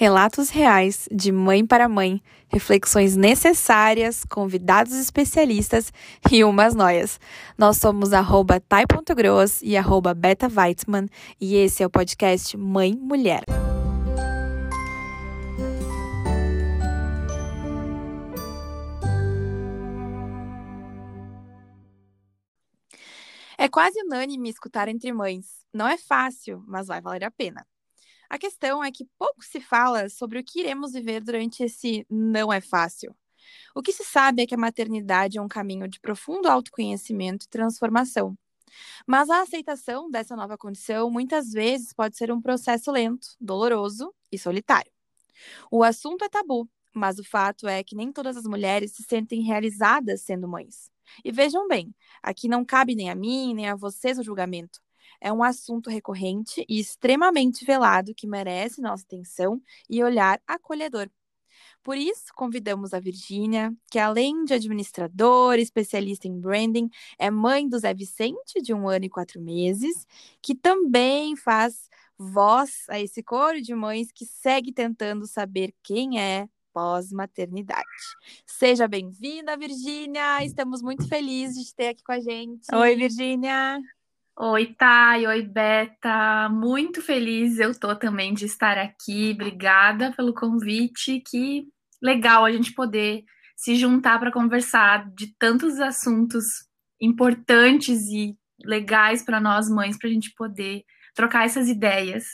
Relatos reais de mãe para mãe, reflexões necessárias, convidados especialistas e umas noias. Nós somos arroba e arroba beta e esse é o podcast Mãe Mulher. É quase unânime escutar entre mães. Não é fácil, mas vai valer a pena. A questão é que pouco se fala sobre o que iremos viver durante esse não é fácil. O que se sabe é que a maternidade é um caminho de profundo autoconhecimento e transformação. Mas a aceitação dessa nova condição muitas vezes pode ser um processo lento, doloroso e solitário. O assunto é tabu, mas o fato é que nem todas as mulheres se sentem realizadas sendo mães. E vejam bem, aqui não cabe nem a mim, nem a vocês o julgamento é um assunto recorrente e extremamente velado que merece nossa atenção e olhar acolhedor. Por isso, convidamos a Virgínia, que além de administradora, especialista em branding, é mãe do Zé Vicente, de um ano e quatro meses, que também faz voz a esse coro de mães que segue tentando saber quem é pós-maternidade. Seja bem-vinda, Virgínia! Estamos muito felizes de ter aqui com a gente. Oi, Virgínia! Oi, Thay, oi, Beta. Muito feliz eu tô também de estar aqui. Obrigada pelo convite. Que legal a gente poder se juntar para conversar de tantos assuntos importantes e legais para nós mães, para a gente poder trocar essas ideias.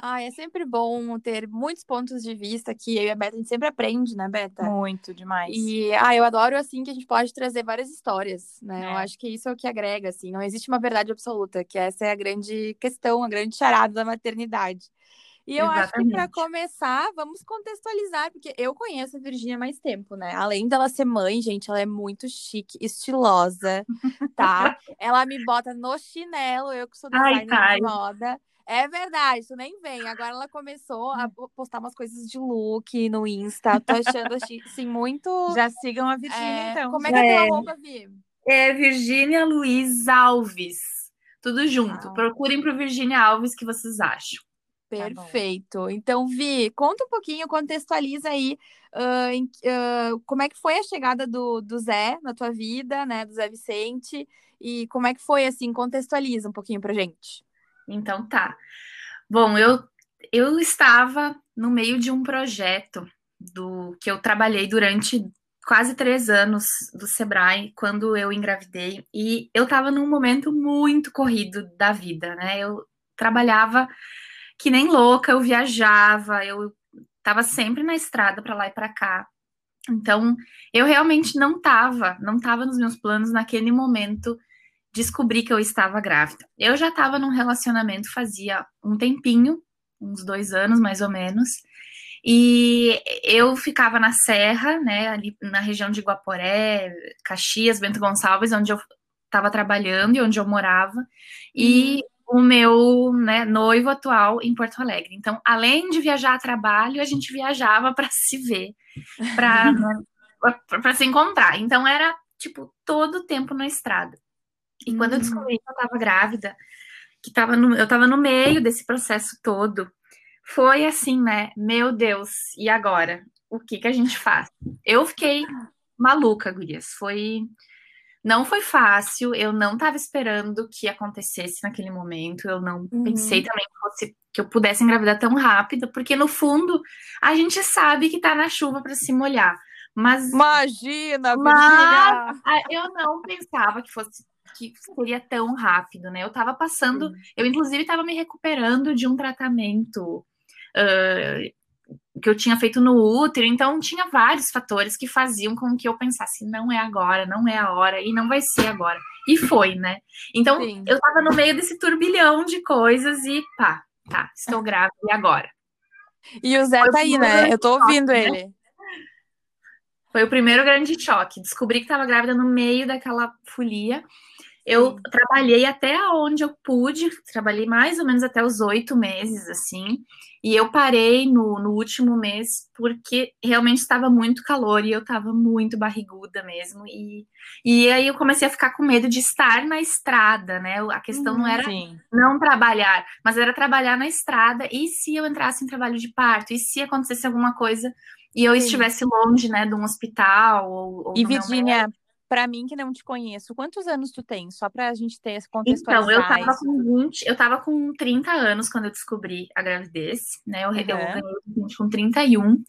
Ah, é sempre bom ter muitos pontos de vista que eu e a Beta a gente sempre aprende, né, Beta? Muito, demais. E ah, eu adoro assim que a gente pode trazer várias histórias, né? É. Eu acho que isso é o que agrega, assim, não existe uma verdade absoluta, que essa é a grande questão, a grande charada da maternidade. E eu Exatamente. acho que para começar, vamos contextualizar, porque eu conheço a Virgínia mais tempo, né? Além dela ser mãe, gente, ela é muito chique, estilosa, tá? ela me bota no chinelo, eu que sou designer Ai, de moda. É verdade, tu nem vem. Agora ela começou a hum. postar umas coisas de look no Insta. Tô achando assim muito. Já sigam a Virgínia, é... então. Como é que é, é tua roupa, Vi? É Virgínia Luiz Alves. Tudo junto. Ah. Procurem pro Virgínia Alves que vocês acham. Tá Perfeito. Tá então, Vi, conta um pouquinho, contextualiza aí uh, em, uh, como é que foi a chegada do, do Zé na tua vida, né? Do Zé Vicente. E como é que foi, assim, contextualiza um pouquinho pra gente. Então tá. Bom, eu, eu estava no meio de um projeto do que eu trabalhei durante quase três anos do Sebrae quando eu engravidei e eu estava num momento muito corrido da vida, né? Eu trabalhava que nem louca, eu viajava, eu estava sempre na estrada para lá e para cá. Então, eu realmente não estava, não estava nos meus planos naquele momento descobri que eu estava grávida. Eu já estava num relacionamento fazia um tempinho, uns dois anos mais ou menos, e eu ficava na Serra, né, ali na região de Guaporé, Caxias, Bento Gonçalves, onde eu estava trabalhando e onde eu morava, e uhum. o meu né, noivo atual em Porto Alegre. Então, além de viajar a trabalho, a gente viajava para se ver, para né, se encontrar. Então, era tipo todo o tempo na estrada. E quando eu descobri que eu estava grávida, que tava no, eu estava no meio desse processo todo, foi assim, né? Meu Deus, e agora? O que que a gente faz? Eu fiquei maluca, gurias. Foi não foi fácil, eu não estava esperando que acontecesse naquele momento, eu não uhum. pensei também que, fosse, que, eu pudesse engravidar tão rápido, porque no fundo a gente sabe que tá na chuva para se molhar. Mas imagina, mas, eu não pensava que fosse que seria tão rápido, né? Eu estava passando, eu inclusive estava me recuperando de um tratamento uh, que eu tinha feito no útero, então tinha vários fatores que faziam com que eu pensasse, não é agora, não é a hora, e não vai ser agora. E foi, né? Então Sim. eu estava no meio desse turbilhão de coisas e pá, tá, estou grávida, e agora? E o Zé foi tá aí, né? Eu tô ouvindo choque, ele. Né? Foi o primeiro grande choque. Descobri que estava grávida no meio daquela folia. Eu Sim. trabalhei até onde eu pude, trabalhei mais ou menos até os oito meses, assim, e eu parei no, no último mês porque realmente estava muito calor e eu estava muito barriguda mesmo. E, e aí eu comecei a ficar com medo de estar na estrada, né? A questão não era Sim. não trabalhar, mas era trabalhar na estrada. E se eu entrasse em trabalho de parto? E se acontecesse alguma coisa e eu Sim. estivesse longe, né, de um hospital? Ou, ou e Virgínia, para mim que não te conheço, quantos anos tu tem? Só para a gente ter esse contextualizar. Então, eu tava isso. com 20, eu tava com 30 anos quando eu descobri a gravidez, né? Eu, uhum. eu ganhei com 31.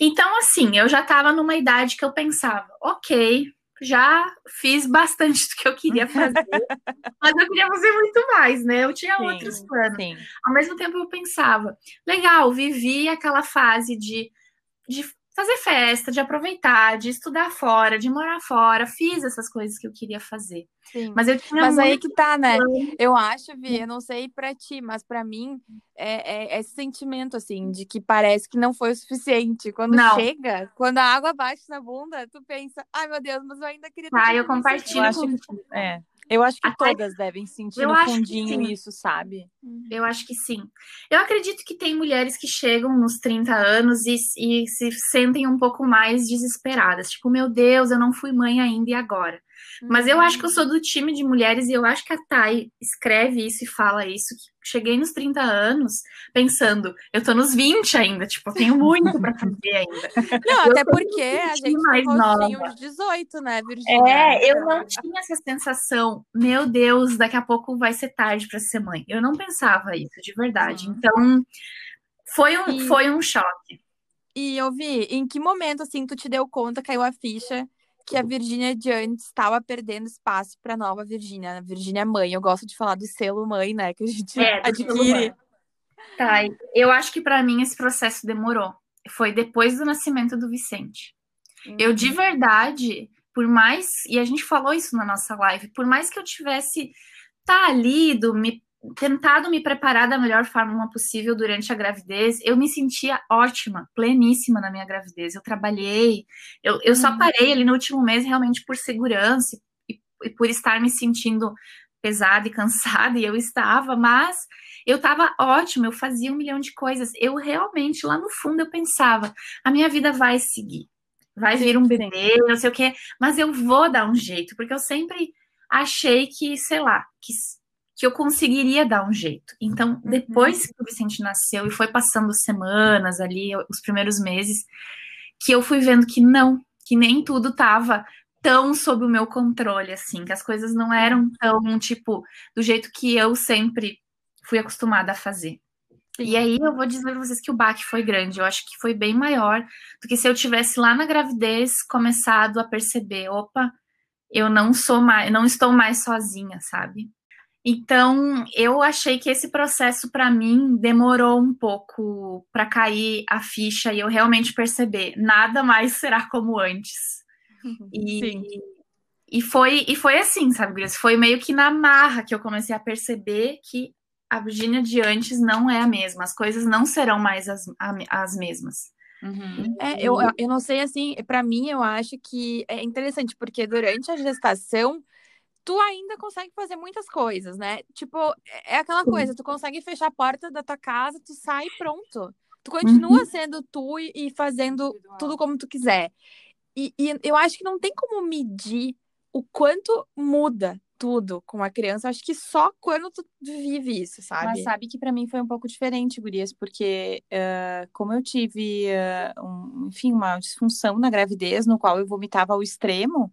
Então, assim, eu já tava numa idade que eu pensava, ok, já fiz bastante do que eu queria fazer, mas eu queria fazer muito mais, né? Eu tinha sim, outros planos. Sim. Ao mesmo tempo, eu pensava, legal, vivi aquela fase de, de fazer festa, de aproveitar, de estudar fora, de morar fora. Fiz essas coisas que eu queria fazer. Sim. Mas eu tinha Mas aí que tá, né? Eu acho, Vi, eu não sei para ti, mas para mim é, é, esse sentimento assim de que parece que não foi o suficiente. Quando não. chega, quando a água bate na bunda, tu pensa, ai meu Deus, mas eu ainda queria Ah, eu compartilho. Eu com... é. Eu acho que Até... todas devem sentir eu no fundinho isso, sabe? Uhum. Eu acho que sim. Eu acredito que tem mulheres que chegam nos 30 anos e, e se sentem um pouco mais desesperadas. Tipo, meu Deus, eu não fui mãe ainda e agora? Mas eu acho que eu uhum. sou do time de mulheres e eu acho que a Thay escreve isso e fala isso. cheguei nos 30 anos pensando, eu tô nos 20 ainda, tipo, eu tenho muito para fazer ainda. Não, eu até porque a gente mais nova. de 18, né, Virginia? É, eu não tinha essa sensação, meu Deus, daqui a pouco vai ser tarde para ser mãe. Eu não pensava isso, de verdade. Uhum. Então, foi um, e... foi um choque. E eu vi, em que momento, assim, tu te deu conta, caiu a ficha que a Virgínia de antes estava perdendo espaço para a nova Virgínia, a Virgínia mãe. Eu gosto de falar do selo mãe, né, que a gente é, adquire. Tá, eu acho que para mim esse processo demorou. Foi depois do nascimento do Vicente. Uhum. Eu de verdade, por mais, e a gente falou isso na nossa live, por mais que eu tivesse tá lido, me tentado me preparar da melhor forma possível durante a gravidez, eu me sentia ótima, pleníssima na minha gravidez. Eu trabalhei, eu, eu só uhum. parei ali no último mês realmente por segurança e, e por estar me sentindo pesada e cansada, e eu estava, mas eu estava ótima, eu fazia um milhão de coisas. Eu realmente, lá no fundo, eu pensava, a minha vida vai seguir, vai vir um bebê, não sei o quê, mas eu vou dar um jeito, porque eu sempre achei que, sei lá, que que eu conseguiria dar um jeito. Então, uhum. depois que o Vicente nasceu e foi passando semanas ali, os primeiros meses, que eu fui vendo que não, que nem tudo estava tão sob o meu controle, assim, que as coisas não eram tão, tipo, do jeito que eu sempre fui acostumada a fazer. E aí eu vou dizer para vocês que o baque foi grande. Eu acho que foi bem maior do que se eu tivesse lá na gravidez começado a perceber, opa, eu não sou mais, não estou mais sozinha, sabe? Então, eu achei que esse processo para mim demorou um pouco para cair a ficha e eu realmente perceber, nada mais será como antes. E, Sim. e foi e foi assim, sabe, Gris? Foi meio que na marra que eu comecei a perceber que a Virgínia de antes não é a mesma, as coisas não serão mais as, as mesmas. Uhum. É, eu, eu não sei, assim, para mim eu acho que é interessante, porque durante a gestação tu ainda consegue fazer muitas coisas, né? Tipo, é, é aquela coisa, tu consegue fechar a porta da tua casa, tu sai pronto. Tu continua uhum. sendo tu e, e, fazendo tudo como tu quiser. E, e, eu acho que não tem como medir o quanto muda tudo com a criança. Acho que só quando tu vive isso, sabe? Mas sabe que para mim foi um pouco diferente, Gurias, porque uh, como eu tive, uh, um, enfim, uma disfunção na gravidez, no qual eu vomitava ao extremo,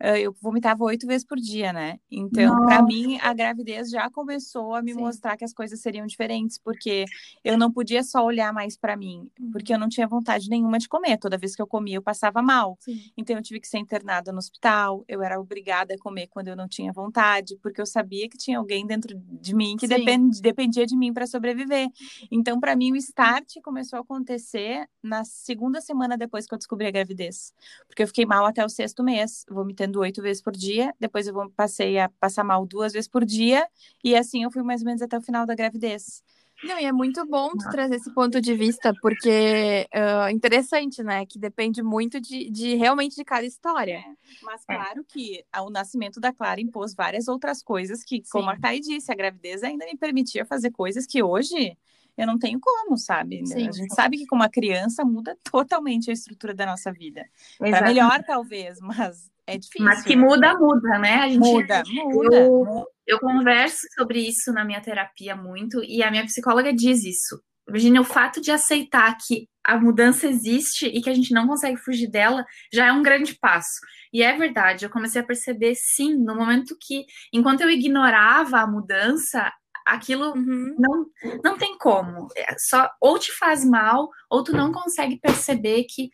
eu vomitava oito vezes por dia, né? Então, para mim, a gravidez já começou a me Sim. mostrar que as coisas seriam diferentes, porque eu não podia só olhar mais para mim, porque eu não tinha vontade nenhuma de comer. Toda vez que eu comia, eu passava mal. Sim. Então, eu tive que ser internada no hospital. Eu era obrigada a comer quando eu não tinha vontade, porque eu sabia que tinha alguém dentro de mim que depend, dependia de mim para sobreviver. Então, para mim, o start começou a acontecer na segunda semana depois que eu descobri a gravidez, porque eu fiquei mal até o sexto mês, vomitando tendo oito vezes por dia, depois eu passei a passar mal duas vezes por dia, e assim eu fui mais ou menos até o final da gravidez. Não, e é muito bom tu trazer esse ponto de vista, porque é uh, interessante, né? Que depende muito de, de realmente de cada história. É, mas claro que o nascimento da Clara impôs várias outras coisas que, Sim. como a Thay disse, a gravidez ainda me permitia fazer coisas que hoje eu não tenho como, sabe? Sim. A gente sabe que com uma criança muda totalmente a estrutura da nossa vida. Para melhor, talvez, mas é difícil. Mas que muda, muda, né? A gente, muda, muda. Eu, eu converso sobre isso na minha terapia muito e a minha psicóloga diz isso. Virginia, o fato de aceitar que a mudança existe e que a gente não consegue fugir dela já é um grande passo. E é verdade, eu comecei a perceber, sim, no momento que, enquanto eu ignorava a mudança, aquilo uhum. não, não tem como. É só ou te faz mal, ou tu não consegue perceber que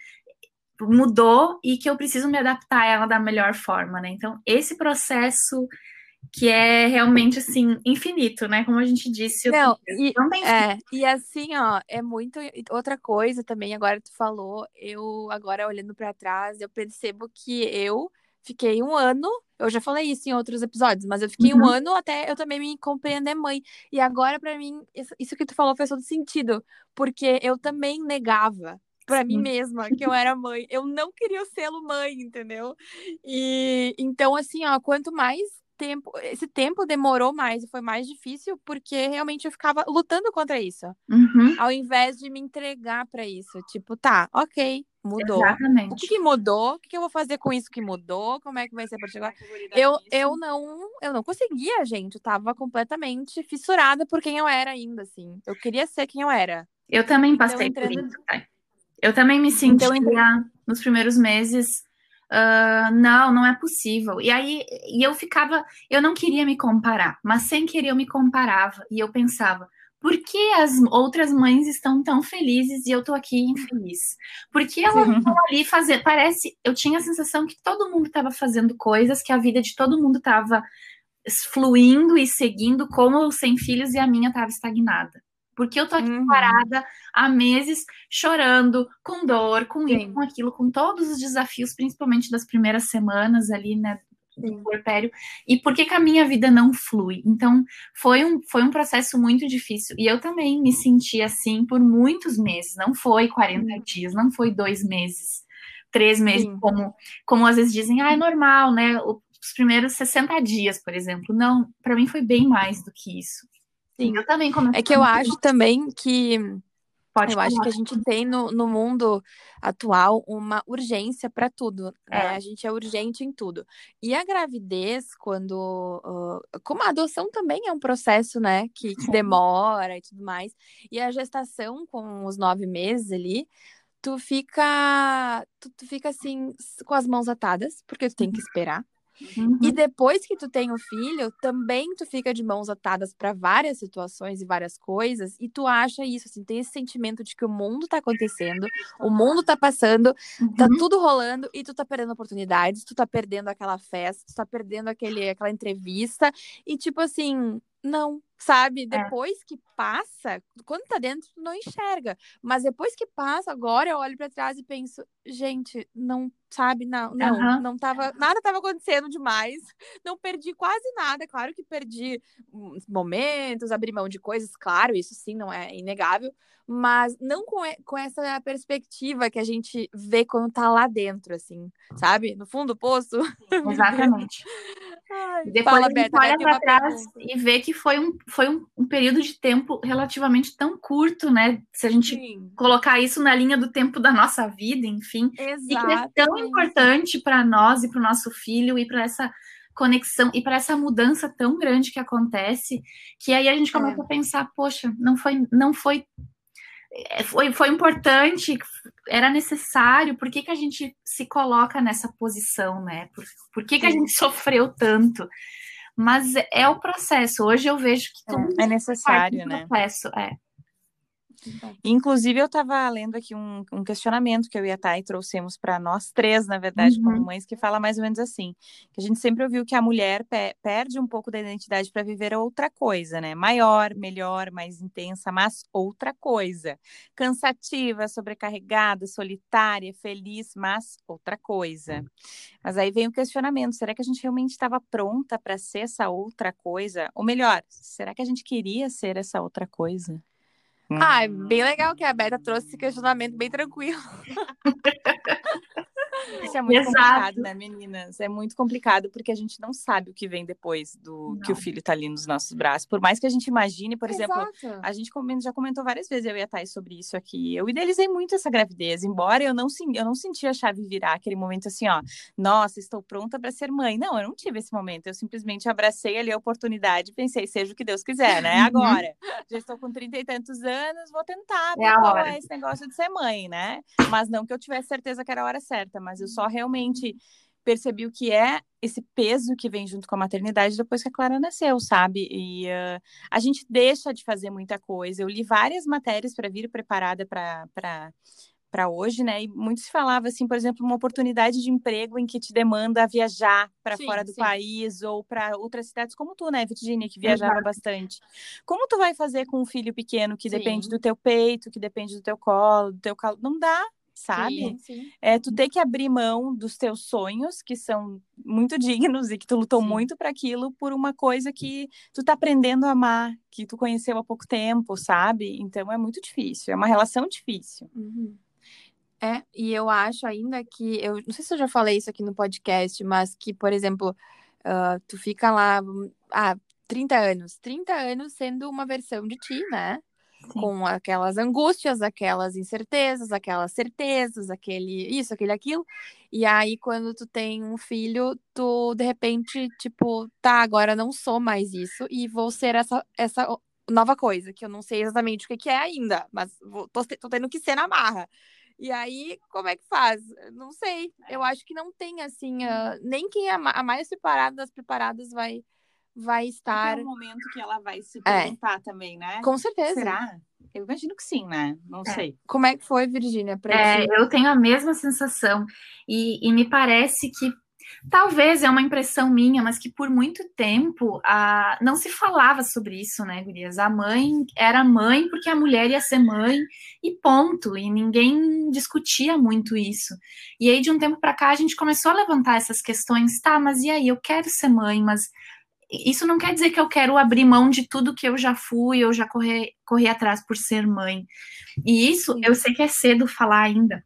mudou e que eu preciso me adaptar a ela da melhor forma, né? Então, esse processo que é realmente assim infinito, né? Como a gente disse, não, e, não tem é, e assim, ó, é muito outra coisa também. Agora tu falou, eu agora olhando para trás, eu percebo que eu fiquei um ano, eu já falei isso em outros episódios, mas eu fiquei uhum. um ano até eu também me compreender mãe. E agora, para mim, isso que tu falou fez todo sentido, porque eu também negava para mim mesma que eu era mãe. Eu não queria ser mãe, entendeu? E então, assim, ó, quanto mais tempo, esse tempo demorou mais e foi mais difícil porque realmente eu ficava lutando contra isso. Uhum. Ao invés de me entregar para isso. Tipo, tá, ok, mudou. Exatamente. O que, que mudou? O que, que, eu vou fazer com isso que mudou? Como é que vai ser para chegar? Eu, eu não, eu não conseguia, gente. Eu tava completamente fissurada por quem eu era ainda, assim. Eu queria ser quem eu era. Eu também então, passei então, por isso. Eu também me então, sentia então, nos primeiros meses Uh, não, não é possível. E aí, e eu ficava, eu não queria me comparar, mas sem querer eu me comparava e eu pensava, por que as outras mães estão tão felizes e eu tô aqui infeliz? Por que elas estão ali fazendo? Parece, eu tinha a sensação que todo mundo estava fazendo coisas, que a vida de todo mundo estava fluindo e seguindo como sem filhos e a minha estava estagnada. Porque eu tô aqui uhum. parada há meses chorando, com dor, com Sim. isso, com aquilo, com todos os desafios, principalmente das primeiras semanas ali, né? do puerpério e por que, que, a minha vida não flui. Então, foi um, foi um processo muito difícil. E eu também me senti assim por muitos meses. Não foi 40 uhum. dias, não foi dois meses, três meses, como, como às vezes dizem, ah, é normal, né? Os primeiros 60 dias, por exemplo. Não, para mim foi bem mais do que isso. Sim, eu também comecei. É que eu acho também que. Pode eu falar. acho que a gente tem no, no mundo atual uma urgência para tudo. Né? É. A gente é urgente em tudo. E a gravidez, quando. Uh, como a adoção também é um processo, né? Que, que demora e tudo mais. E a gestação, com os nove meses ali, tu fica. Tu, tu fica assim, com as mãos atadas, porque tu tem que esperar. Uhum. E depois que tu tem o filho, também tu fica de mãos atadas para várias situações e várias coisas, e tu acha isso, assim, tem esse sentimento de que o mundo tá acontecendo, o mundo tá passando, tá uhum. tá tudo rolando e tu tá perdendo oportunidades, tu tá perdendo aquela festa, tu tá perdendo aquele, aquela entrevista, e tipo assim, não, sabe? É. Depois é. que passa, quando tá dentro, tu não enxerga. Mas depois que passa, agora eu olho para trás e penso, gente, não, sabe? Não, não, uhum. não tava, nada tava acontecendo demais. Não perdi quase nada. Claro que perdi momentos, abri mão de coisas, claro, isso sim, não é inegável. Mas não com, com essa perspectiva que a gente vê quando tá lá dentro, assim, sabe? No fundo do poço. Exatamente. Ai, Depois fala, a gente olha para trás pergunta. e vê que foi um, foi um, um, período de tempo relativamente tão curto, né? Se a gente Sim. colocar isso na linha do tempo da nossa vida, enfim. Exato. E que é tão importante para nós e para o nosso filho e para essa conexão e para essa mudança tão grande que acontece, que aí a gente começa é. a pensar, poxa, não foi, não foi é, foi, foi importante, era necessário, por que, que a gente se coloca nessa posição, né? Por, por que, que a gente sofreu tanto? Mas é o processo. Hoje eu vejo que é, é necessário, né? Processo, é. Inclusive, eu estava lendo aqui um, um, questionamento que eu e a Thay trouxemos para nós três, na verdade, uhum. como mães, que fala mais ou menos assim: que a gente sempre ouviu que a mulher pe perde um pouco da identidade para viver outra coisa, né? Maior, melhor, mais intensa, mas outra coisa. Cansativa, sobrecarregada, solitária, feliz, mas outra coisa. Mas aí vem o questionamento: será que a gente realmente estava pronta para ser essa outra coisa? Ou melhor, será que a gente queria ser essa outra coisa? Ah, é bem legal que a Beta trouxe esse questionamento bem tranquilo. Isso é muito Exato. complicado, né, meninas? É muito complicado porque a gente não sabe o que vem depois do não. que o filho tá ali nos nossos braços. Por mais que a gente imagine, por Exato. exemplo, a gente já comentou várias vezes, eu e a Thais, sobre isso aqui. Eu idealizei muito essa gravidez, embora eu não, eu não senti a chave virar aquele momento assim, ó, nossa, estou pronta para ser mãe. Não, eu não tive esse momento. Eu simplesmente abracei ali a oportunidade e pensei, seja o que Deus quiser, né? Uhum. Agora, já estou com trinta e tantos anos, vou tentar é esse negócio de ser mãe, né? Mas não que eu tivesse certeza que era a hora certa, mas eu só realmente percebi o que é esse peso que vem junto com a maternidade depois que a Clara nasceu, sabe? E uh, a gente deixa de fazer muita coisa. Eu li várias matérias para vir preparada para para hoje, né? E muito se falava assim, por exemplo, uma oportunidade de emprego em que te demanda viajar para fora do sim. país ou para outras cidades como tu, né, Virginia, que viajava Exato. bastante. Como tu vai fazer com um filho pequeno que sim. depende do teu peito, que depende do teu colo, do teu calo? Não dá, sabe? Sim, sim. É tu ter que abrir mão dos teus sonhos, que são muito dignos e que tu lutou sim. muito para aquilo, por uma coisa que tu tá aprendendo a amar, que tu conheceu há pouco tempo, sabe? Então é muito difícil, é uma relação difícil. Uhum. É, e eu acho ainda que, eu não sei se eu já falei isso aqui no podcast, mas que, por exemplo, uh, tu fica lá, ah, 30 anos, 30 anos sendo uma versão de ti, né? Com aquelas angústias, aquelas incertezas, aquelas certezas, aquele isso, aquele aquilo. E aí, quando tu tem um filho, tu de repente, tipo, tá, agora não sou mais isso e vou ser essa, essa nova coisa, que eu não sei exatamente o que, que é ainda, mas vou, tô, tô tendo que ser na marra. E aí, como é que faz? Não sei. Eu acho que não tem, assim, uh, nem quem é a mais preparada das preparadas vai vai estar. É o momento que ela vai se é. perguntar é. também, né? Com certeza. Será? Eu imagino que sim, né? Não é. sei. Como é que foi, Virgínia? É, eu tenho a mesma sensação. E, e, me parece que talvez é uma impressão minha, mas que por muito tempo a, não se falava sobre isso, né, Gurias? A mãe era mãe porque a mulher ia ser mãe e ponto. E ninguém discutia muito isso. E aí, de um tempo para cá, a gente começou a levantar essas questões. Tá, mas e aí? Eu quero ser mãe, mas isso não quer dizer que eu quero abrir mão de tudo que eu já fui, eu já corri, corri atrás por ser mãe. E isso eu sei que é cedo falar ainda,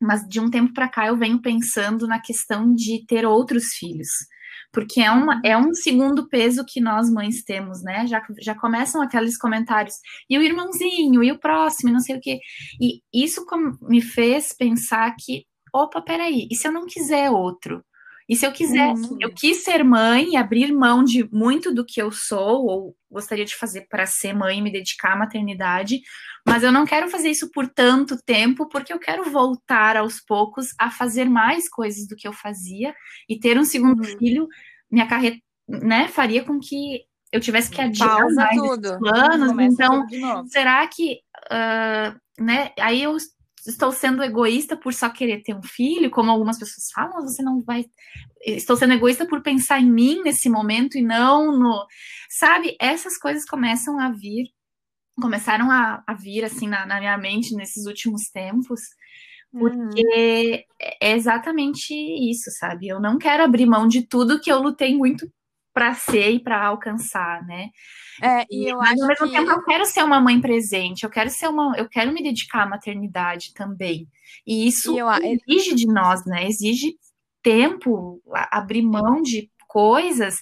mas de um tempo para cá eu venho pensando na questão de ter outros filhos. Porque é, uma, é um segundo peso que nós mães temos, né? Já, já começam aqueles comentários, e o irmãozinho, e o próximo, e não sei o quê. E isso me fez pensar que, opa, peraí, e se eu não quiser outro? E se eu quiser, uhum. eu quis ser mãe e abrir mão de muito do que eu sou, ou gostaria de fazer para ser mãe e me dedicar à maternidade, mas eu não quero fazer isso por tanto tempo, porque eu quero voltar aos poucos a fazer mais coisas do que eu fazia e ter um segundo uhum. filho, minha carreira, né, faria com que eu tivesse que adiar Pausa mais tudo. planos. então, será que, uh, né, aí eu estou sendo egoísta por só querer ter um filho, como algumas pessoas falam, você não vai. Estou sendo egoísta por pensar em mim nesse momento e não no. Sabe, essas coisas começam a vir, começaram a, a vir assim na, na, minha mente nesses últimos tempos, porque uhum. é exatamente isso, sabe? Eu não quero abrir mão de tudo que eu lutei muito para ser e para alcançar, né? É, e, eu mas acho ao mesmo que... tempo eu quero ser uma mãe presente, eu quero ser uma, eu quero me dedicar à maternidade também. E isso e eu... exige de nós, né? Exige tempo, abrir mão de coisas.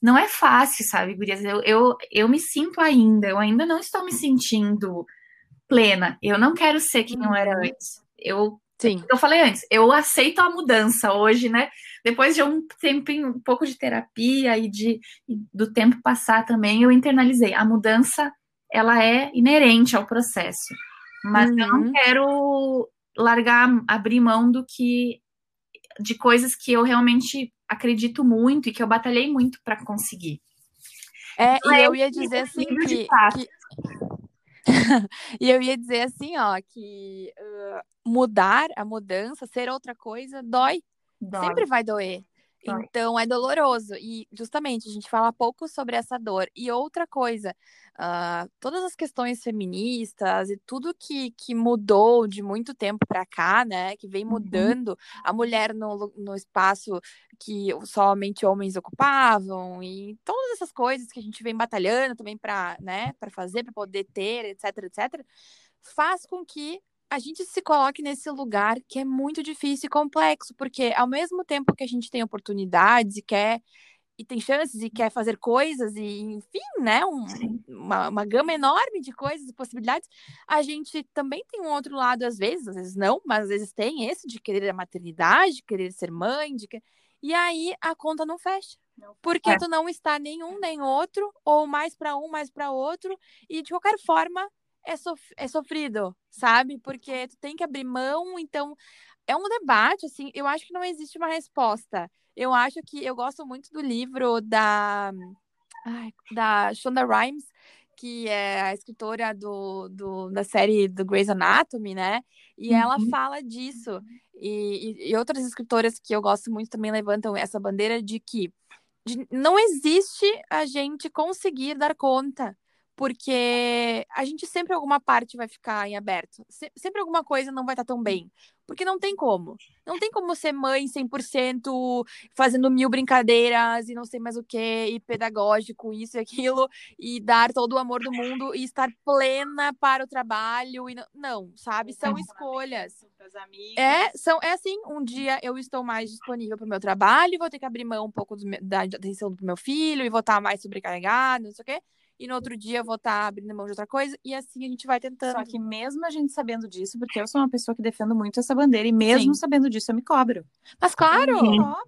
Não é fácil, sabe, Gurias? Eu, eu, eu me sinto ainda, eu ainda não estou me sentindo plena. Eu não quero ser quem eu era uhum. antes. Eu Sim. Eu falei antes, eu aceito a mudança hoje, né? Depois de um tempinho, um pouco de terapia e de e do tempo passar também, eu internalizei. A mudança, ela é inerente ao processo. Mas uhum. eu não uhum. quero largar, abrir mão do que de coisas que eu realmente acredito muito e que eu batalhei muito para conseguir. É, então, e eu ia dizer assim que, que, e eu ia dizer assim, ó, que uh, mudar, a mudança, ser outra coisa, dói. Dói. Sempre vai doer. Então é doloroso. E justamente a gente fala pouco sobre essa dor. E outra coisa, uh, todas as questões feministas e tudo que, que mudou de muito tempo para cá, né? Que vem uhum. mudando uhum. a mulher no, no espaço que somente homens ocupavam, e todas essas coisas que a gente vem batalhando também para né, fazer, para poder ter, etc, etc, faz com que a gente se coloque nesse lugar que é muito difícil e complexo, porque ao mesmo tempo que a gente tem oportunidades e quer e tem chances e quer fazer coisas e enfim, né, um, uma, uma gama enorme de coisas e possibilidades, a gente também tem um outro lado às vezes, às vezes não, mas às vezes tem esse de querer a maternidade, de querer ser mãe, de que... e aí a conta não fecha. Porque é. tu não está nenhum nem outro, ou mais para um, mais para outro, e de qualquer forma é, sof é sofrido, sabe? Porque tu tem que abrir mão, então é um debate, assim, eu acho que não existe uma resposta. Eu acho que eu gosto muito do livro da, ai, da Shonda Rhimes, que é a escritora do, do, da série do Grey's Anatomy, né? E uhum. ela fala disso. E, e, e, outras escritoras que eu gosto muito também levantam essa bandeira de que de, não existe a gente conseguir dar conta porque a gente sempre alguma parte vai ficar em aberto. Se, sempre alguma coisa não vai estar tão bem. Porque não tem como. Não tem como ser mãe 100% fazendo mil brincadeiras e não sei mais o que, e pedagógico, isso e aquilo, e dar todo o amor do mundo e estar plena para o trabalho. E não, não sabe? São escolhas. É, são, é assim, um dia eu estou mais disponível para o meu trabalho, vou ter que abrir mão um pouco do, da atenção do meu filho e vou estar mais sobrecarregado, não sei o quê e no outro dia eu vou estar tá abrindo mão de outra coisa, e assim a gente vai tentando. Só que mesmo a gente sabendo disso, porque eu sou uma pessoa que defendo muito essa bandeira, e mesmo Sim. sabendo disso, eu me cobro. Mas claro!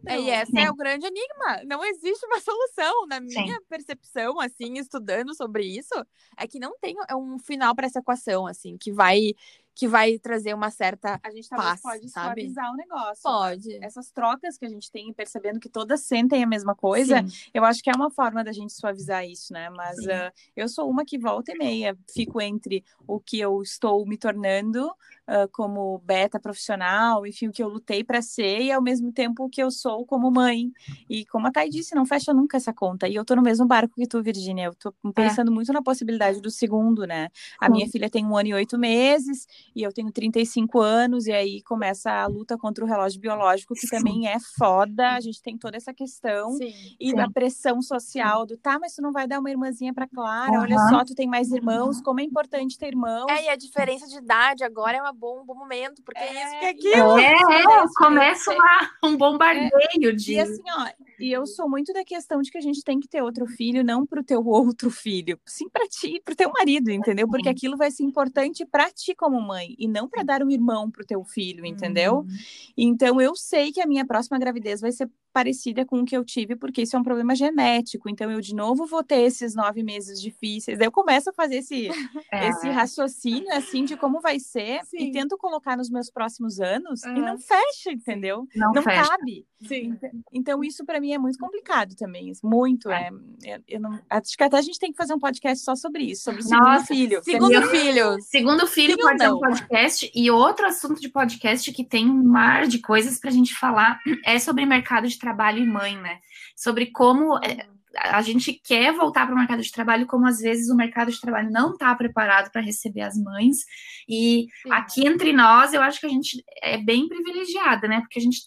É, e esse Sim. é o grande enigma. Não existe uma solução. Na minha Sim. percepção, assim, estudando sobre isso, é que não tem é um final para essa equação, assim, que vai que vai trazer uma certa a gente paz, pode sabe? suavizar o negócio. Pode. Essas trocas que a gente tem percebendo que todas sentem a mesma coisa, Sim. eu acho que é uma forma da gente suavizar isso, né? Mas uh, eu sou uma que volta e meia, fico entre o que eu estou me tornando uh, como beta profissional, enfim, o que eu lutei para ser e ao mesmo tempo o que eu sou como mãe. E como a Thay disse, não fecha nunca essa conta. E eu tô no mesmo barco que tu, Virginia. Eu tô é. pensando é. muito na possibilidade do segundo, né? A minha filha tem um ano e oito meses e eu tenho 35 anos, e aí começa a luta contra o relógio biológico, que também é foda. A gente tem toda essa questão sim, e sim. a pressão social do tá, mas tu não vai dar uma irmãzinha para Clara, uhum. olha só, tu tem mais irmãos, como é importante ter irmãos. É, e a diferença de idade agora é uma bom, um bom momento, porque é, isso que é aquilo. É, é, começa uma, um bombardeio é, de. E assim, ó, e eu sou muito da questão de que a gente tem que ter outro filho, não pro teu outro filho, sim para ti, pro teu marido, entendeu? Porque aquilo vai ser importante para ti como mãe e não para dar um irmão pro teu filho, entendeu? Uhum. Então eu sei que a minha próxima gravidez vai ser parecida com o que eu tive, porque isso é um problema genético. Então, eu de novo vou ter esses nove meses difíceis. Daí eu começo a fazer esse, é. esse raciocínio, assim, de como vai ser, Sim. e tento colocar nos meus próximos anos, uhum. e não fecha, entendeu? Não, não fecha. cabe. Sim. Então, isso para mim é muito complicado também. Muito. É. é eu não, acho que até a gente tem que fazer um podcast só sobre isso, sobre o segundo Nossa, filho. Segundo filho. Segundo filho Sim pode ser um podcast. E outro assunto de podcast que tem um mar de coisas para a gente falar é sobre mercado de trabalho e mãe, né? Sobre como é, a gente quer voltar para o mercado de trabalho, como às vezes o mercado de trabalho não está preparado para receber as mães. E Sim. aqui entre nós, eu acho que a gente é bem privilegiada, né? Porque a gente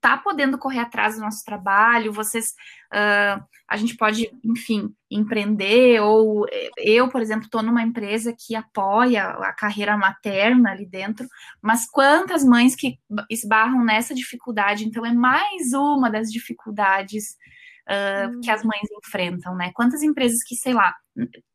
tá podendo correr atrás do nosso trabalho, vocês, uh, a gente pode, enfim, empreender, ou eu, por exemplo, estou numa empresa que apoia a carreira materna ali dentro, mas quantas mães que esbarram nessa dificuldade, então é mais uma das dificuldades uh, que as mães enfrentam, né? Quantas empresas que, sei lá,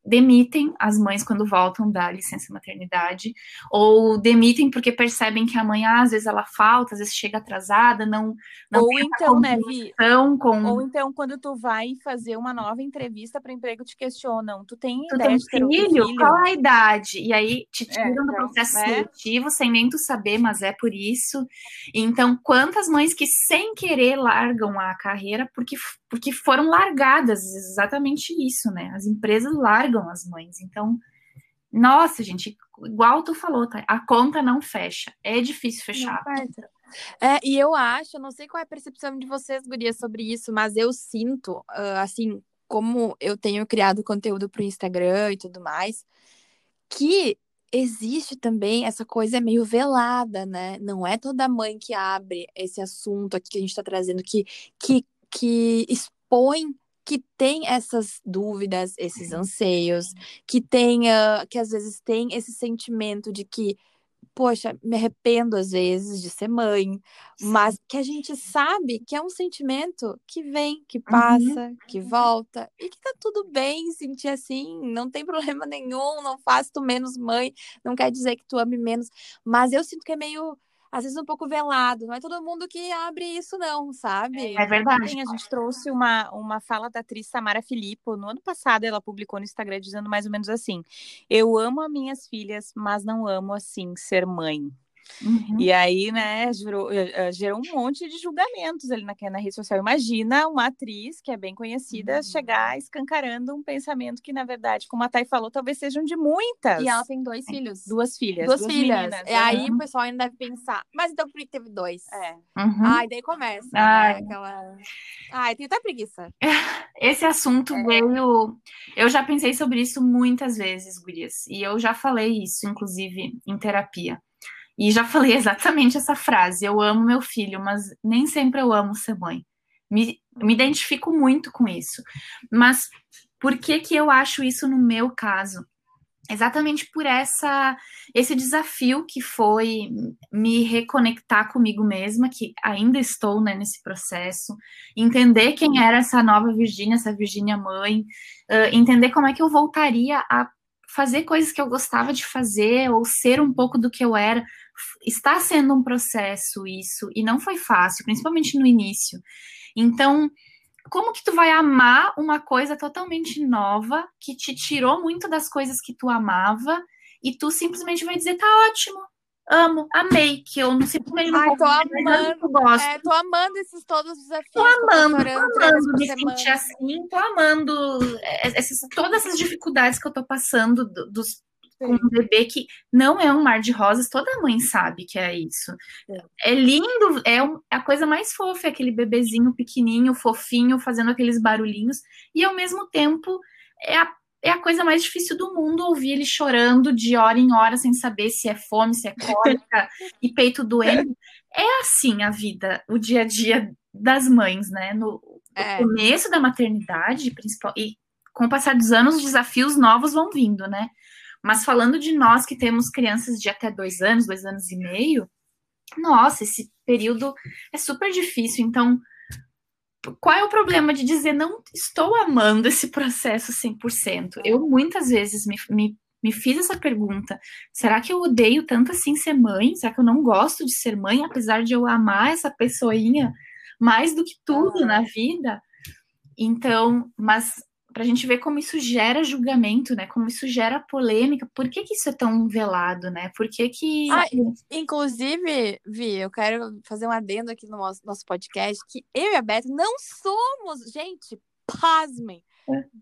demitem as mães quando voltam da licença maternidade, ou demitem porque percebem que a mãe, ah, às vezes ela falta, às vezes chega atrasada, não, não ou então, né, Vi, com... ou então quando tu vai fazer uma nova entrevista para emprego te questionam, tu tem tu ideia tem filho? filho? Qual a idade? E aí te é, tiram é, do processo né? seletivo sem nem tu saber, mas é por isso. Então, quantas mães que sem querer largam a carreira porque porque foram largadas, exatamente isso, né? As empresas largam as mães. Então, nossa, gente, igual tu falou, tá? a conta não fecha. É difícil fechar. É, e eu acho, não sei qual é a percepção de vocês, gurias, sobre isso, mas eu sinto, uh, assim, como eu tenho criado conteúdo para o Instagram e tudo mais, que existe também essa coisa meio velada, né? Não é toda mãe que abre esse assunto aqui que a gente está trazendo, que, que, que expõe que tem essas dúvidas, esses anseios, que tenha, que às vezes tem esse sentimento de que poxa, me arrependo às vezes de ser mãe, mas que a gente sabe que é um sentimento que vem, que passa, uhum. que volta, e que tá tudo bem sentir assim, não tem problema nenhum, não faz tu menos mãe, não quer dizer que tu ame menos, mas eu sinto que é meio às vezes um pouco velado. Não é todo mundo que abre isso, não, sabe? É verdade. A gente trouxe uma, uma fala da atriz Samara Filippo. No ano passado, ela publicou no Instagram dizendo mais ou menos assim: Eu amo as minhas filhas, mas não amo assim ser mãe. Uhum. E aí, né, gerou, eh, eh, gerou um monte de julgamentos ali na, na rede social. Imagina uma atriz que é bem conhecida uhum. chegar escancarando um pensamento que, na verdade, como a Thay falou, talvez sejam de muitas. E ela tem dois filhos. Duas filhas. Duas, duas filhas. Meninas, e aí o pessoal ainda deve pensar, mas então por que teve dois? É. Uhum. Ai, daí começa. Né, Ai. Né, aquela... Ai, tem até preguiça. Esse assunto é. veio. Eu já pensei sobre isso muitas vezes, Gurias. E eu já falei isso, inclusive, em terapia. E já falei exatamente essa frase: eu amo meu filho, mas nem sempre eu amo ser mãe. Me, me identifico muito com isso. Mas por que, que eu acho isso no meu caso? Exatamente por essa esse desafio que foi me reconectar comigo mesma, que ainda estou né, nesse processo, entender quem era essa nova Virgínia, essa Virgínia mãe, uh, entender como é que eu voltaria a fazer coisas que eu gostava de fazer ou ser um pouco do que eu era, está sendo um processo isso, e não foi fácil, principalmente no início. Então, como que tu vai amar uma coisa totalmente nova, que te tirou muito das coisas que tu amava, e tu simplesmente vai dizer, tá ótimo, amo, amei, que eu não simplesmente não Ai, tô amando, eu gosto. É, tô amando esses todos os desafios. Tô amando, tô, amando me sentir assim, tô amando essas, todas essas dificuldades que eu tô passando dos com um bebê que não é um mar de rosas, toda mãe sabe que é isso. É, é lindo, é, um, é, a coisa mais fofa, é aquele bebezinho pequenininho, fofinho, fazendo aqueles barulhinhos, e ao mesmo tempo é a, é a coisa mais difícil do mundo ouvir ele chorando de hora em hora, sem saber se é fome, se é cólica, e peito doendo. É assim a vida, o dia a dia das mães, né? No, é. começo da maternidade, principal, e com o passar dos anos, os desafios novos vão vindo, né? Mas falando de nós que temos crianças de até dois anos, dois anos e meio, nossa, esse período é super difícil. Então, qual é o problema de dizer não estou amando esse processo 100%? Eu muitas vezes me, me, me fiz essa pergunta: será que eu odeio tanto assim ser mãe? Será que eu não gosto de ser mãe, apesar de eu amar essa pessoinha mais do que tudo na vida? Então, mas para a gente ver como isso gera julgamento, né? Como isso gera polêmica. Por que, que isso é tão velado, né? Por que que... Ah, inclusive, Vi, eu quero fazer um adendo aqui no nosso, nosso podcast, que eu e a Beth não somos, gente, pasmem,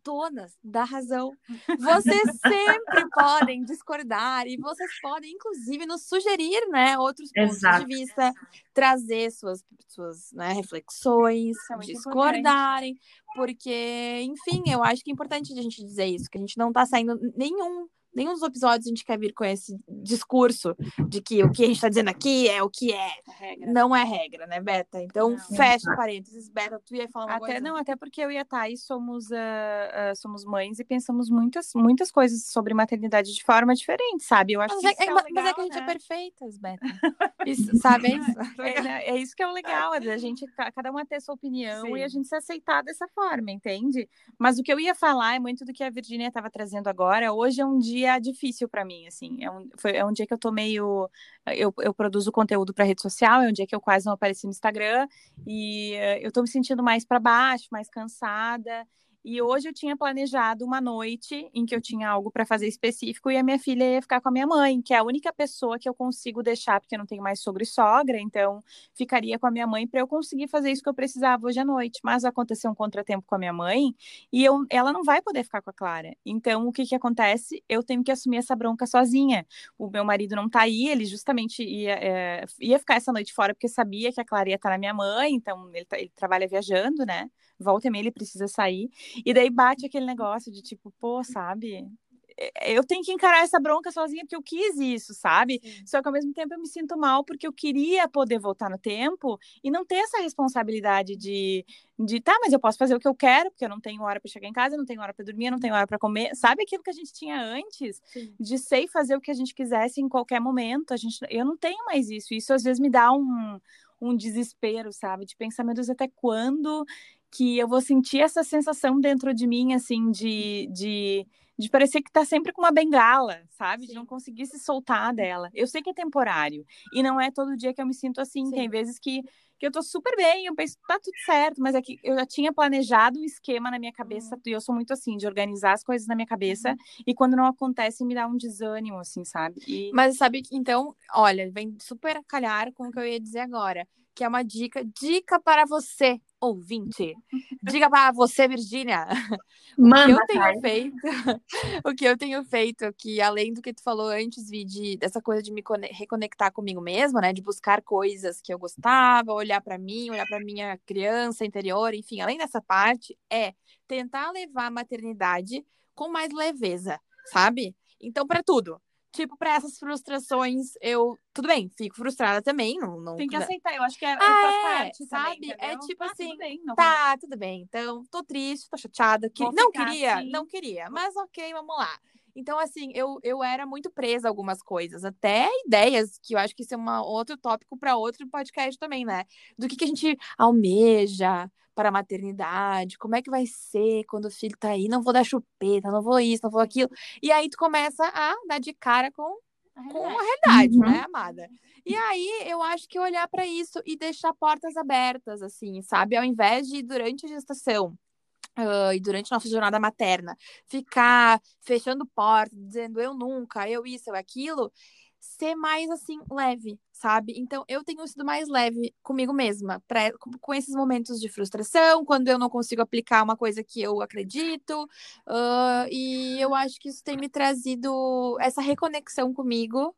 donas da razão. Vocês sempre podem discordar e vocês podem, inclusive, nos sugerir né, outros pontos Exato. de vista, trazer suas, suas né, reflexões, é discordarem, importante. porque, enfim, eu acho que é importante a gente dizer isso, que a gente não está saindo nenhum nenhum dos episódios a gente quer vir com esse discurso de que o que a gente está dizendo aqui é o que é. é não é regra, né, Beta? Então, não, fecha não. parênteses. Beta, tu ia falar uma até, coisa? Não, até porque eu e a Thay somos, uh, uh, somos mães e pensamos muitas, muitas coisas sobre maternidade de forma diferente, sabe? Eu acho mas que é, é, legal, Mas é que a gente é né? é perfeitas, Beta. Isso, sabe? É isso. É, é, isso que é o legal, é a gente, cada uma ter sua opinião Sim. e a gente se aceitar dessa forma, entende? Mas o que eu ia falar é muito do que a Virginia estava trazendo agora. Hoje é um dia dia difícil para mim, assim. É um, foi, é um dia que eu tô meio. Eu, eu produzo conteúdo para rede social, é um dia que eu quase não apareci no Instagram, e uh, eu tô me sentindo mais para baixo, mais cansada. E hoje eu tinha planejado uma noite em que eu tinha algo para fazer específico e a minha filha ia ficar com a minha mãe, que é a única pessoa que eu consigo deixar, porque eu não tenho mais sogro e sogra, então ficaria com a minha mãe para eu conseguir fazer isso que eu precisava hoje à noite. Mas aconteceu um contratempo com a minha mãe e eu, ela não vai poder ficar com a Clara. Então o que que acontece? Eu tenho que assumir essa bronca sozinha. O meu marido não tá aí, ele justamente ia, é, ia ficar essa noite fora porque sabia que a Clara ia estar na minha mãe, então ele, tá, ele trabalha viajando, né? Volta e meia ele precisa sair. E daí bate aquele negócio de tipo, pô, sabe? É, eu tenho que encarar essa bronca sozinha porque eu quis isso, sabe? Sim. Só que ao mesmo tempo eu me sinto mal porque eu queria poder voltar no tempo e não ter essa responsabilidade de, de tá, mas eu posso fazer o que eu quero, porque eu não tenho hora para chegar em casa, não tenho hora para dormir, não tenho hora para comer. Sabe aquilo que a gente tinha antes? Sim. De ser e fazer o que a gente quisesse em qualquer momento. A gente, eu não tenho mais isso. Isso às vezes me dá um, um desespero, sabe? De pensar, meu Deus, até quando que eu vou sentir essa sensação dentro de mim, assim, de, de, de parecer que tá sempre com uma bengala, sabe? Sim. De não conseguir se soltar dela. Eu sei que é temporário. E não é todo dia que eu me sinto assim. Sim. Tem vezes que, que eu tô super bem, eu penso, tá tudo certo, mas é que eu já tinha planejado um esquema na minha cabeça, uhum. e eu sou muito assim, de organizar as coisas na minha cabeça, uhum. e quando não acontece, me dá um desânimo, assim, sabe? E... Mas sabe que, então, olha, vem super calhar com o que eu ia dizer agora que é uma dica, dica para você, ouvinte. Dica para você, Virgínia. O que eu tenho feito, o que eu tenho feito, que além do que tu falou antes, Vi, de, dessa coisa de me reconectar comigo mesma, né, de buscar coisas que eu gostava, olhar para mim, olhar para minha criança interior, enfim, além dessa parte, é tentar levar a maternidade com mais leveza, sabe? Então, para tudo, tipo, para essas frustrações, eu. Tudo bem, fico frustrada também. Não, não... Tem que aceitar, eu acho que é, ah, é parte, sabe? Também, é tipo ah, assim. Tudo bem, tá, tudo bem. Então, tô triste, tô chateada. Que... Não queria, assim. não queria. Mas ok, vamos lá. Então, assim, eu, eu era muito presa a algumas coisas, até ideias, que eu acho que isso é um outro tópico para outro podcast também, né? Do que, que a gente almeja, para a maternidade, como é que vai ser quando o filho tá aí, não vou dar chupeta, não vou isso, não vou aquilo. E aí tu começa a dar de cara com a com a realidade, uhum. né, amada? E aí eu acho que olhar para isso e deixar portas abertas, assim, sabe? Ao invés de durante a gestação Uh, e durante nossa jornada materna, ficar fechando portas, dizendo eu nunca, eu isso, eu aquilo, ser mais assim, leve, sabe? Então eu tenho sido mais leve comigo mesma, pra, com esses momentos de frustração, quando eu não consigo aplicar uma coisa que eu acredito, uh, e eu acho que isso tem me trazido essa reconexão comigo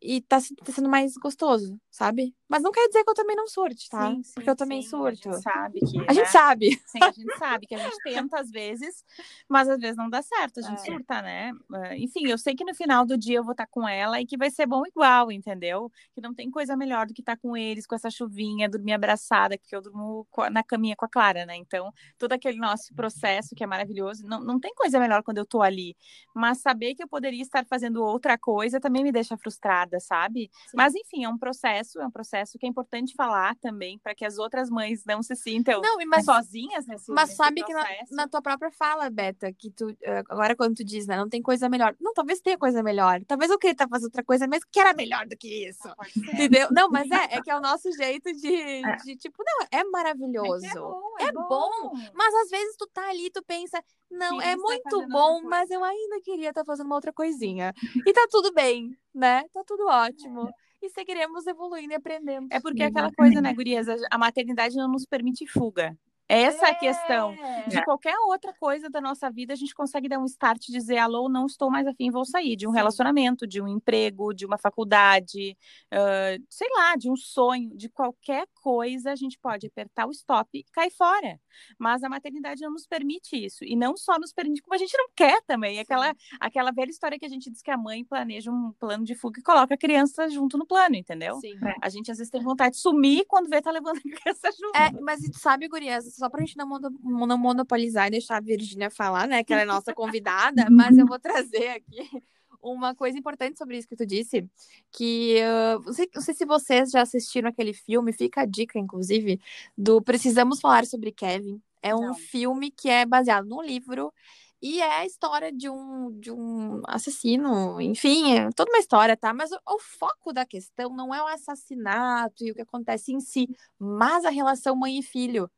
e tá, tá, sendo mais gostoso, sabe? Mas não quer dizer que eu também não surte, tá? Sim, sim, Porque eu também sim, surto. A gente sabe que. A né? gente sabe. Sim, a gente sabe que a gente tenta às vezes, mas às vezes não dá certo, a gente é. surta, né? Ah, enfim, eu sei que no final do dia eu vou estar com ela e que vai ser bom igual, entendeu? Que não tem coisa melhor do que estar com eles, com essa chuvinha, dormir abraçada, que eu durmo na caminha com a Clara, né? Então, todo aquele nosso processo que é maravilhoso, não, não tem coisa melhor quando eu tô ali. Mas saber que eu poderia estar fazendo outra coisa também me deixa frustrada, sabe? Mas enfim, é um processo, é um processo que é importante falar também para que as outras mães não se sintam não, mas, sozinhas nesse Mas nesse sabe processo. que na, na, tua própria fala, Beta, que tu eh, agora quando tu diz, né, não tem coisa melhor. Não, talvez tenha coisa melhor. Talvez eu queria estar fazendo outra coisa, mas que era melhor do que isso. Ah, Entendeu? Não, mas é, é que é o nosso jeito de, é. de tipo, não, é maravilhoso. É, é, bom, é, é bom. bom. Mas às vezes tu tá ali, tu pensa, não, Sim, é muito bom, mas eu ainda queria estar fazendo uma outra coisinha. E tá tudo bem, né? Tá tudo ótimo. É e seguiremos evoluindo e aprendendo. É porque é aquela coisa, né, gurias? A maternidade não nos permite fuga. Essa é a questão. De qualquer outra coisa da nossa vida, a gente consegue dar um start e dizer: alô, não estou mais afim, vou sair. De um Sim. relacionamento, de um emprego, de uma faculdade, uh, sei lá, de um sonho, de qualquer coisa, a gente pode apertar o stop e cair fora. Mas a maternidade não nos permite isso. E não só nos permite, como a gente não quer também. Aquela, aquela velha história que a gente diz que a mãe planeja um plano de fuga e coloca a criança junto no plano, entendeu? Sim. A gente às vezes tem vontade de sumir quando vê tá levando a criança junto. É, mas sabe, Gurias, só pra gente não, monopolizar e deixar a Virgínia falar, né? Que ela é nossa convidada, mas eu vou trazer aqui uma coisa importante sobre isso que tu disse, que uh, não, sei, não, sei, se vocês já assistiram aquele filme, fica a dica, inclusive, do Precisamos Falar sobre Kevin. É um não. filme que é baseado num livro e é a história de um, de um assassino, enfim, é toda uma história, tá? Mas o, o, foco da questão não é o assassinato e o que acontece em si, mas a relação mãe e filho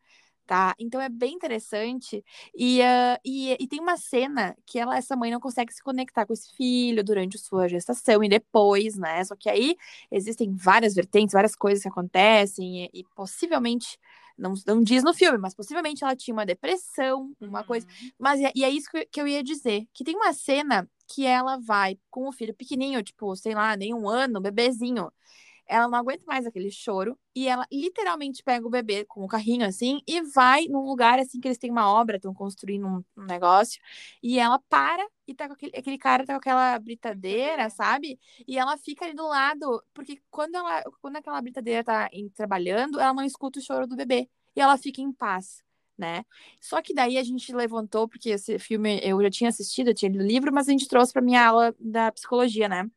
tá? Então é bem interessante. E, uh, e, e, tem uma cena que ela, essa mãe não consegue se conectar com esse filho durante a sua gestação e depois, né? Só que aí existem várias vertentes, várias coisas que acontecem e, e possivelmente. Não, não diz no filme, mas possivelmente ela tinha uma depressão, uma uhum. coisa. Mas e é isso que, que eu ia dizer. Que tem uma cena que ela vai com o filho pequenininho, tipo, sei lá, nem um ano, bebezinho ela não aguenta mais aquele choro e ela literalmente pega o bebê com o carrinho assim e vai num lugar assim que eles têm uma obra, estão construindo um, um, negócio e ela para e tá com aquele, aquele cara tá com aquela britadeira, sabe? E ela fica ali do lado, porque quando ela quando aquela britadeira tá em, trabalhando, ela não escuta o choro do bebê e ela fica em paz. Né? Só que daí a gente levantou, porque esse filme eu já tinha assistido, eu tinha lido o livro, mas a gente trouxe para minha aula da psicologia, né?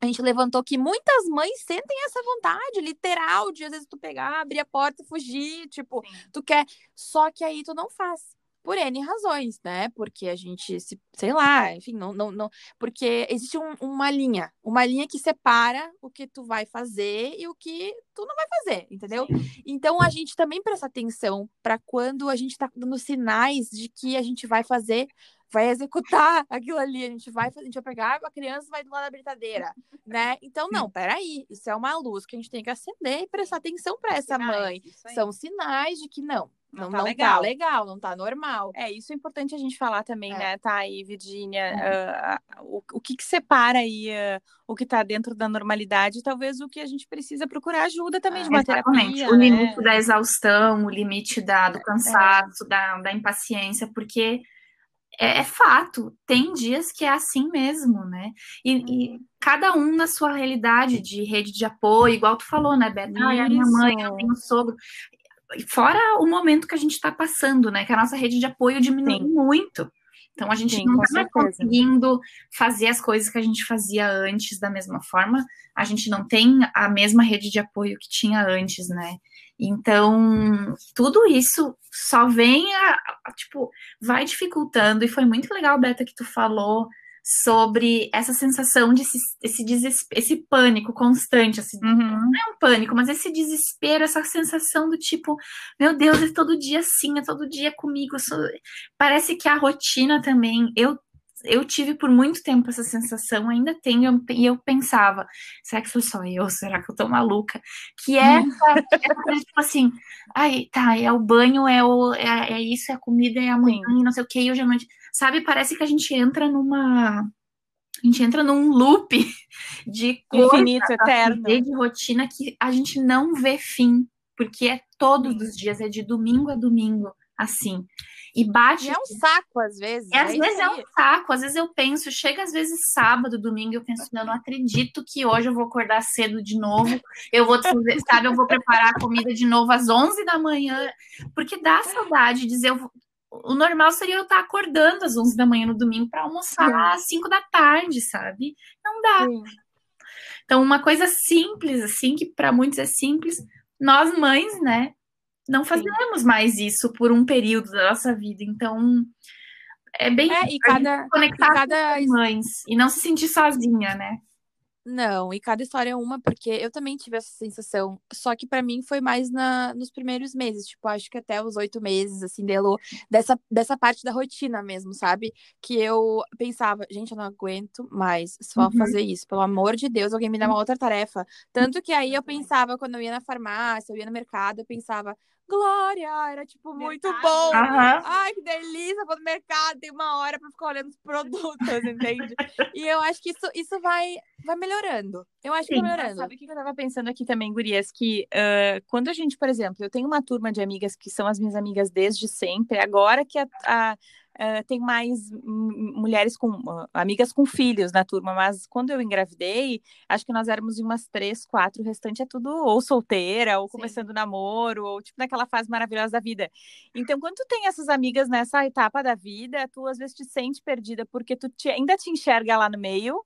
A gente levantou que muitas mães sentem essa vontade, literal, de às vezes tu pegar, abrir a porta e fugir, tipo, Sim. tu quer. Só que aí tu não faz. Por N razões, né? Porque a gente se, sei lá, enfim, não, não, não porque existe um, uma linha, uma linha que separa o que tu vai fazer e o que tu não vai fazer, entendeu? Sim. Então a gente também presta atenção para quando a gente tá dando sinais de que a gente vai fazer vai executar aquilo ali, a gente vai, a gente vai pegar a criança vai do lado da britadeira, né? Então, não, peraí, isso é uma luz que a gente tem que acender e prestar atenção para essa sinais, mãe. São sinais de que não, não, não, tá, não legal. tá legal, não tá normal. É, isso é importante a gente falar também, é. né, tá aí, Virginia, é. uh, o, o que que separa aí uh, o que tá dentro da normalidade, talvez o que a gente precisa procurar ajuda também é, de uma terapia. O né? limite da exaustão, o limite da, do é, cansaço, da, da impaciência, porque é, é, fato, tem dias que é assim mesmo, né? E, e, uhum. cada um na sua realidade de rede de apoio, igual tu falou, né, Beto? Ah, a minha mãe, eu tenho sogro. Fora o momento que a gente está passando, né? Que a nossa rede de apoio diminuiu Sim. muito. Então a gente Sim, não está conseguindo fazer as coisas que a gente fazia antes da mesma forma. A gente não tem a mesma rede de apoio que tinha antes, né? Então, tudo isso só vem a, a, tipo, vai dificultando, e foi muito legal, Beta, que tu falou sobre essa sensação de esse, esse, esse pânico constante, assim, uhum. não é um pânico, mas esse desespero, essa sensação do tipo, meu Deus, é todo dia assim, é todo dia comigo, sou... parece que a rotina também, eu eu tive por muito tempo essa sensação, ainda tenho, e eu pensava, será que foi só eu? Será que eu tô maluca? Que é essa, tipo assim, ai, tá, é o banho, é, o, é, é isso, é a comida, é a manhã, não sei o que, e hoje à noite. Sabe, parece que a gente entra numa. A gente entra num loop de coisa, infinito, eterno, de rotina que a gente não vê fim, porque é todos os dias, é de domingo a domingo, assim. E bate. E é um saco, às vezes. E às é vezes é um saco. Às vezes eu penso, chega às vezes sábado, domingo, eu penso, eu não acredito que hoje eu vou acordar cedo de novo. Eu vou, sabe, eu vou preparar a comida de novo às 11 da manhã. Porque dá saudade de dizer, eu, o normal seria eu estar acordando às 11 da manhã no domingo para almoçar às 5 da tarde, sabe? Não dá. Sim. Então, uma coisa simples, assim, que para muitos é simples, nós mães, né, não fazemos Sim. mais isso por um período da nossa vida. Então, é bem é, e cada, conectar e cada... com as mães e não se sentir sozinha, né? Não, e cada história é uma, porque eu também tive essa sensação. Só que para mim foi mais na, nos primeiros meses, tipo, acho que até os oito meses, assim, delo, dessa, dessa parte da rotina mesmo, sabe? Que eu pensava, gente, eu não aguento mais só uhum. fazer isso. Pelo amor de Deus, alguém me dá uma outra tarefa. Tanto que aí eu pensava, quando eu ia na farmácia, eu ia no mercado, eu pensava, Glória! Era, tipo, muito mercado. bom. Uhum. Ai, que delícia! Vou no mercado, tem uma hora para ficar olhando os produtos, entende? e eu acho que isso, isso vai, vai melhorando. Eu acho Sim, que vai melhorando. Sabe o que eu tava pensando aqui também, Gurias? Que uh, quando a gente, por exemplo, eu tenho uma turma de amigas que são as minhas amigas desde sempre, agora que a, a uh, tem mais mulheres com uh, amigas com filhos na turma, mas quando eu engravidei, acho que nós éramos umas três, quatro, o restante é tudo ou solteira, ou Sim. começando namoro, ou tipo naquela fase maravilhosa da vida. Então, quando tu tem essas amigas nessa etapa da vida, tu às vezes te sente perdida porque tu te, ainda te enxerga lá no meio,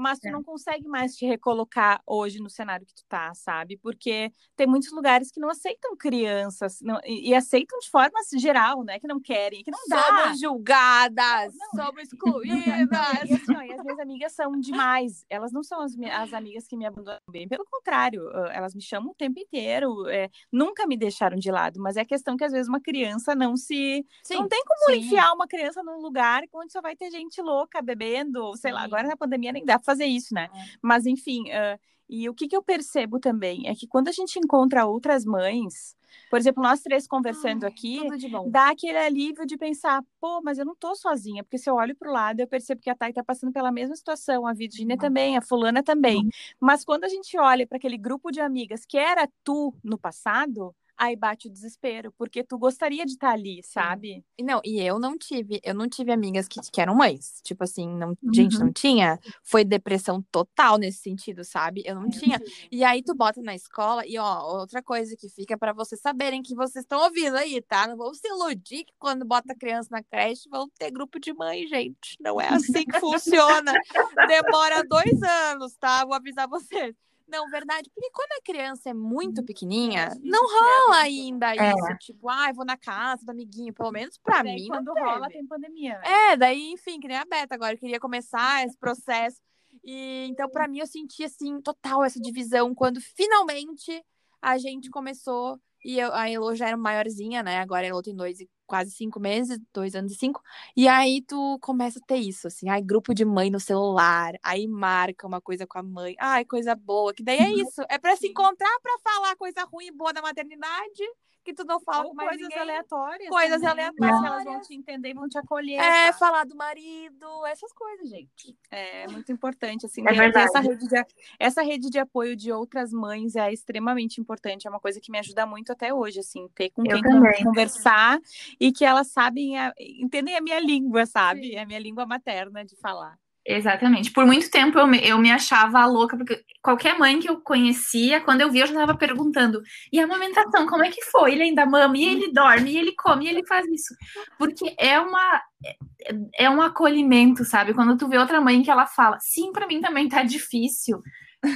mas tu é. não consegue mais te recolocar hoje no cenário que tu tá, sabe? Porque tem muitos lugares que não aceitam crianças não, e, e, aceitam de forma geral, né? Que não querem, que não dá. Somos julgadas, não, não. somos excluídas. e, assim, ó, e as minhas amigas são demais. Elas não são as, as amigas que me abandonam bem, pelo contrário, elas me chamam o tempo inteiro, é, nunca me deixaram de lado, mas é a questão que às vezes uma criança não se. Sim, não tem como sim. enfiar uma criança num lugar onde só vai ter gente louca bebendo, sei sim. lá, agora na pandemia nem dá pra fazer isso, né? É. Mas, enfim, uh, e o que, que eu percebo também é que quando a gente encontra outras mães, por exemplo, nós três conversando Ai, aqui, dá aquele alívio de pensar, pô, mas eu não tô sozinha, porque se eu olho para o lado, eu percebo que a Thay tá passando pela mesma situação, a Virginia uhum. também, a fulana também. Uhum. Mas quando a gente olha para aquele grupo de amigas que era tu no passado, aí bate o desespero, porque tu gostaria de estar ali, sabe? E não, e eu não tive, eu não tive amigas que, que eram mães. Tipo assim, não, uhum. gente, não tinha. Foi depressão total nesse sentido, sabe? Eu não é. tinha. E aí tu bota na escola, e ó, outra coisa que fica para vocês saberem que vocês estão ouvindo aí, tá? Não vão se iludir que quando bota criança na creche vão ter grupo de mãe, gente. Não é assim que funciona. Demora dois anos, tá? Vou avisar vocês. Não, verdade. Porque quando a criança é muito pequenininha, não rola ainda é. isso. Tipo, ah, vou na casa do amiguinho. Pelo menos pra daí, mim. Quando rola, tem pandemia. Né? É, daí, enfim, que nem a Beta agora. Eu queria começar esse processo. E então, para mim, eu senti assim, total essa divisão quando finalmente a gente começou. E eu, a Elo já era maiorzinha, né? Agora a Elo tem dois e quase cinco meses, dois anos e cinco. E aí tu começa a ter isso, assim, ai, grupo de mãe no celular, aí marca uma coisa com a mãe, ai, coisa boa, que daí é uhum. isso, é para se encontrar para falar coisa ruim e boa da maternidade que tu não fala com mais coisas ninguém. aleatórias. Coisas também, aleatórias. Elas vão te entender, vão te acolher. É, falar do marido, essas coisas, gente. É muito importante, assim. É verdade. Essa rede, de, essa rede de apoio de outras mães é extremamente importante. É uma coisa que me ajuda muito até hoje, assim. Ter com quem conversar e que elas sabem, a, entendem a minha língua, sabe? Sim. A minha língua materna de falar. Exatamente. Por muito tempo eu me, eu me achava louca, porque qualquer mãe que eu conhecia, quando eu via, eu já estava perguntando: e a amamentação, como é que foi? Ele ainda mama, e ele dorme, e ele come, e ele faz isso. Porque é uma. É, é um acolhimento, sabe? Quando tu vê outra mãe que ela fala, sim, para mim também tá difícil.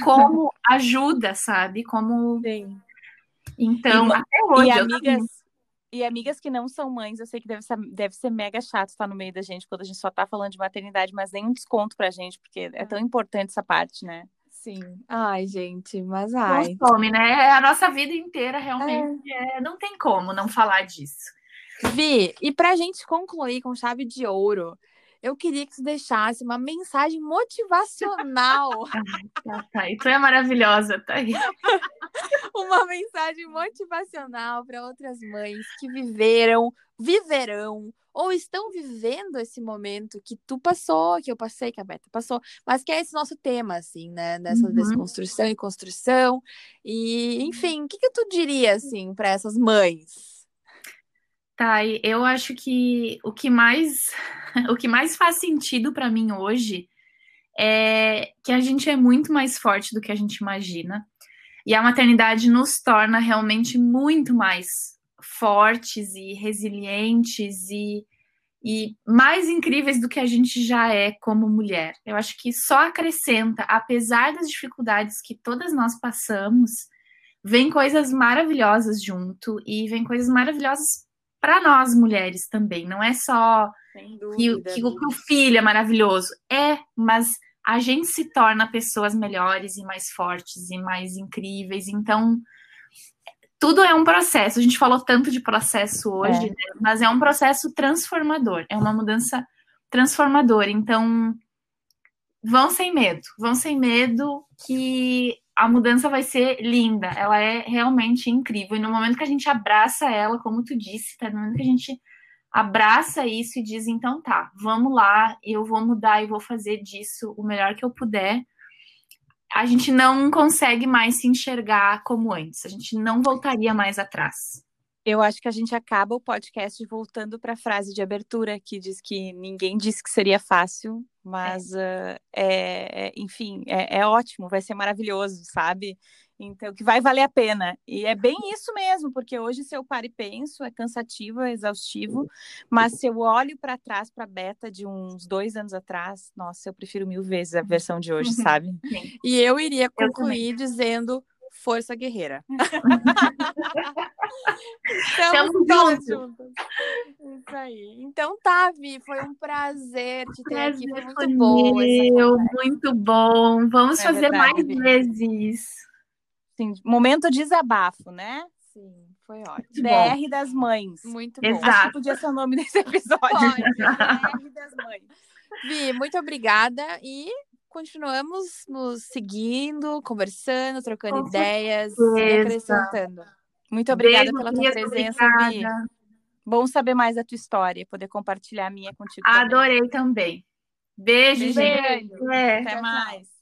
Como ajuda, sabe? Como. Sim. Então, e, até hoje. E amigas, e amigas que não são mães, eu sei que deve ser, deve ser mega chato estar no meio da gente quando a gente só tá falando de maternidade, mas nem um desconto pra gente, porque é tão importante essa parte, né? Sim. Ai, gente, mas ai. Não some, né? É a nossa vida inteira realmente é. É, não tem como não falar disso. Vi, e pra gente concluir com chave de ouro, eu queria que tu deixasse uma mensagem motivacional. tá, tá. E tu é maravilhosa, tá aí. uma mensagem motivacional para outras mães que viveram, viverão ou estão vivendo esse momento que tu passou, que eu passei, que a Beta passou, mas que é esse nosso tema, assim, né? Dessa uhum. desconstrução e construção. E, enfim, o que, que tu diria, assim, para essas mães? Tá, eu acho que o que mais o que mais faz sentido para mim hoje é que a gente é muito mais forte do que a gente imagina. E a maternidade nos torna realmente muito mais fortes e resilientes e, e mais incríveis do que a gente já é como mulher. Eu acho que só acrescenta, apesar das dificuldades que todas nós passamos, vem coisas maravilhosas junto e vem coisas maravilhosas para nós mulheres também. Não é só dúvida, que, que, o, que o filho é maravilhoso. É, mas a gente se torna pessoas melhores e mais fortes e mais incríveis. Então, tudo é um processo. A gente falou tanto de processo hoje, é. né? mas é um processo transformador. É uma mudança transformadora. Então, vão sem medo. Vão sem medo que a mudança vai ser linda, ela é realmente incrível. E no momento que a gente abraça ela, como tu disse, tá? No momento que a gente abraça isso e diz, então tá, vamos lá, eu vou mudar e vou fazer disso o melhor que eu puder. A gente não consegue mais se enxergar como antes, a gente não voltaria mais atrás. Eu acho que a gente acaba o podcast voltando para a frase de abertura que diz que ninguém disse que seria fácil, mas é. Uh, é, enfim, é, é, ótimo, vai ser maravilhoso, sabe? Então, que vai valer a pena. E é bem isso mesmo, porque hoje, se eu paro e penso, é cansativo, é exaustivo, mas se eu olho para trás, para a beta de uns dois anos atrás, nossa, eu prefiro mil vezes a versão de hoje, sabe? E eu iria concluir eu dizendo força guerreira. Estamos juntos. Isso aí. Então tá, Vi, foi um prazer te ter prazer aqui. Foi muito bom. Meu, muito bom. Vamos é fazer verdade, mais Vi. vezes. Sim, momento desabafo, né? Sim, foi ótimo. DR bom. das mães. Muito bom. Exato. Acho que podia ser o nome desse episódio. Pode, DR das mães. Vi, muito obrigada e continuamos nos seguindo, conversando, trocando Com ideias certeza. e acrescentando. Muito obrigada Beijo, pela tua presença, Vi. Bom saber mais da tua história, poder compartilhar a minha contigo. Adorei também. também. Beijo, Beijo, gente. Beijo. É. Até mais.